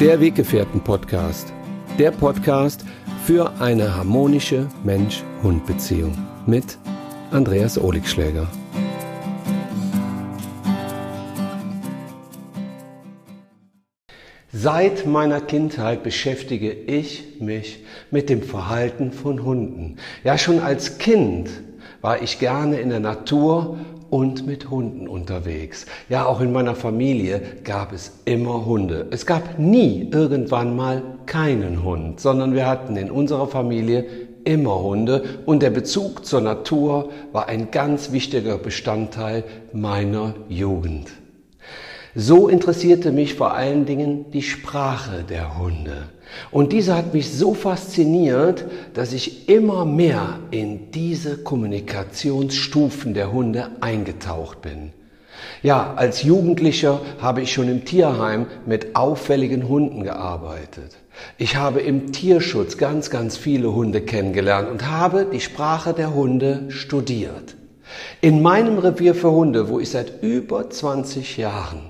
Der Weggefährten-Podcast. Der Podcast für eine harmonische Mensch-Hund-Beziehung mit Andreas Oligschläger. Seit meiner Kindheit beschäftige ich mich mit dem Verhalten von Hunden. Ja, schon als Kind war ich gerne in der Natur und mit Hunden unterwegs. Ja, auch in meiner Familie gab es immer Hunde. Es gab nie irgendwann mal keinen Hund, sondern wir hatten in unserer Familie immer Hunde und der Bezug zur Natur war ein ganz wichtiger Bestandteil meiner Jugend. So interessierte mich vor allen Dingen die Sprache der Hunde. Und diese hat mich so fasziniert, dass ich immer mehr in diese Kommunikationsstufen der Hunde eingetaucht bin. Ja, als Jugendlicher habe ich schon im Tierheim mit auffälligen Hunden gearbeitet. Ich habe im Tierschutz ganz, ganz viele Hunde kennengelernt und habe die Sprache der Hunde studiert. In meinem Revier für Hunde, wo ich seit über 20 Jahren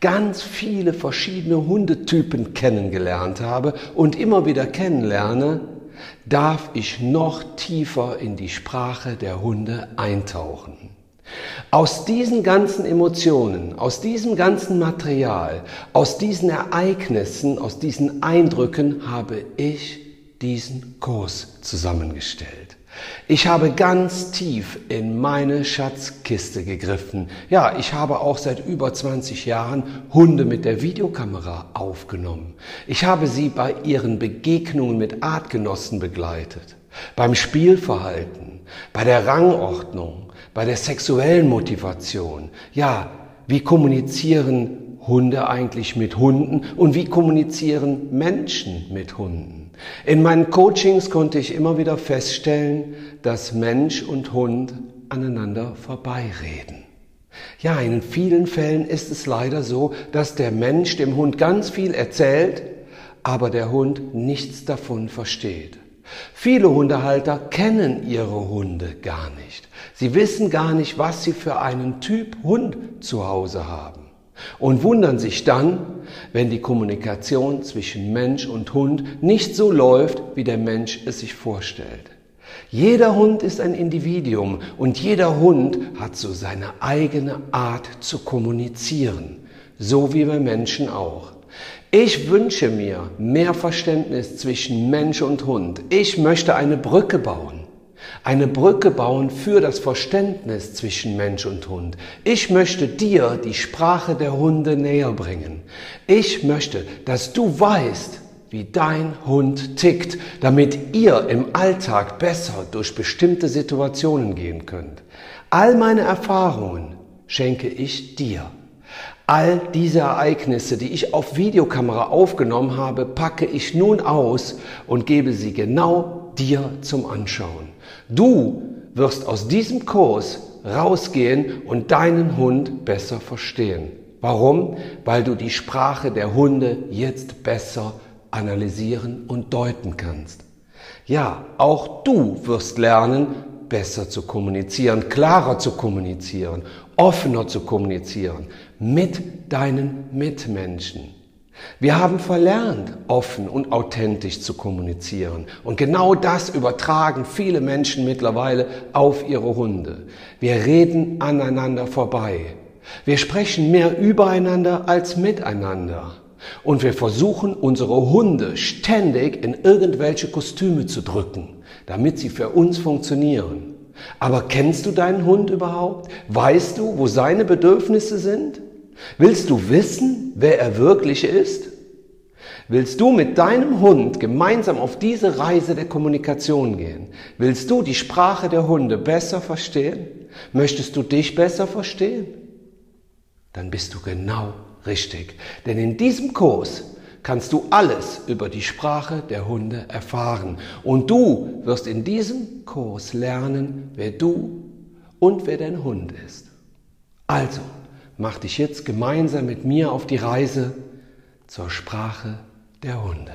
ganz viele verschiedene Hundetypen kennengelernt habe und immer wieder kennenlerne, darf ich noch tiefer in die Sprache der Hunde eintauchen. Aus diesen ganzen Emotionen, aus diesem ganzen Material, aus diesen Ereignissen, aus diesen Eindrücken habe ich diesen Kurs zusammengestellt. Ich habe ganz tief in meine Schatzkiste gegriffen. Ja, ich habe auch seit über 20 Jahren Hunde mit der Videokamera aufgenommen. Ich habe sie bei ihren Begegnungen mit Artgenossen begleitet. Beim Spielverhalten, bei der Rangordnung, bei der sexuellen Motivation. Ja, wie kommunizieren Hunde eigentlich mit Hunden und wie kommunizieren Menschen mit Hunden? In meinen Coachings konnte ich immer wieder feststellen, dass Mensch und Hund aneinander vorbeireden. Ja, in vielen Fällen ist es leider so, dass der Mensch dem Hund ganz viel erzählt, aber der Hund nichts davon versteht. Viele Hundehalter kennen ihre Hunde gar nicht. Sie wissen gar nicht, was sie für einen Typ Hund zu Hause haben und wundern sich dann, wenn die Kommunikation zwischen Mensch und Hund nicht so läuft, wie der Mensch es sich vorstellt. Jeder Hund ist ein Individuum und jeder Hund hat so seine eigene Art zu kommunizieren, so wie wir Menschen auch. Ich wünsche mir mehr Verständnis zwischen Mensch und Hund. Ich möchte eine Brücke bauen eine Brücke bauen für das Verständnis zwischen Mensch und Hund. Ich möchte dir die Sprache der Hunde näher bringen. Ich möchte, dass du weißt, wie dein Hund tickt, damit ihr im Alltag besser durch bestimmte Situationen gehen könnt. All meine Erfahrungen schenke ich dir. All diese Ereignisse, die ich auf Videokamera aufgenommen habe, packe ich nun aus und gebe sie genau dir zum Anschauen. Du wirst aus diesem Kurs rausgehen und deinen Hund besser verstehen. Warum? Weil du die Sprache der Hunde jetzt besser analysieren und deuten kannst. Ja, auch du wirst lernen, besser zu kommunizieren, klarer zu kommunizieren, offener zu kommunizieren mit deinen Mitmenschen. Wir haben verlernt, offen und authentisch zu kommunizieren. Und genau das übertragen viele Menschen mittlerweile auf ihre Hunde. Wir reden aneinander vorbei. Wir sprechen mehr übereinander als miteinander. Und wir versuchen, unsere Hunde ständig in irgendwelche Kostüme zu drücken, damit sie für uns funktionieren. Aber kennst du deinen Hund überhaupt? Weißt du, wo seine Bedürfnisse sind? Willst du wissen, wer er wirklich ist? Willst du mit deinem Hund gemeinsam auf diese Reise der Kommunikation gehen? Willst du die Sprache der Hunde besser verstehen? Möchtest du dich besser verstehen? Dann bist du genau richtig. Denn in diesem Kurs kannst du alles über die Sprache der Hunde erfahren. Und du wirst in diesem Kurs lernen, wer du und wer dein Hund ist. Also, mach dich jetzt gemeinsam mit mir auf die Reise zur Sprache der Hunde.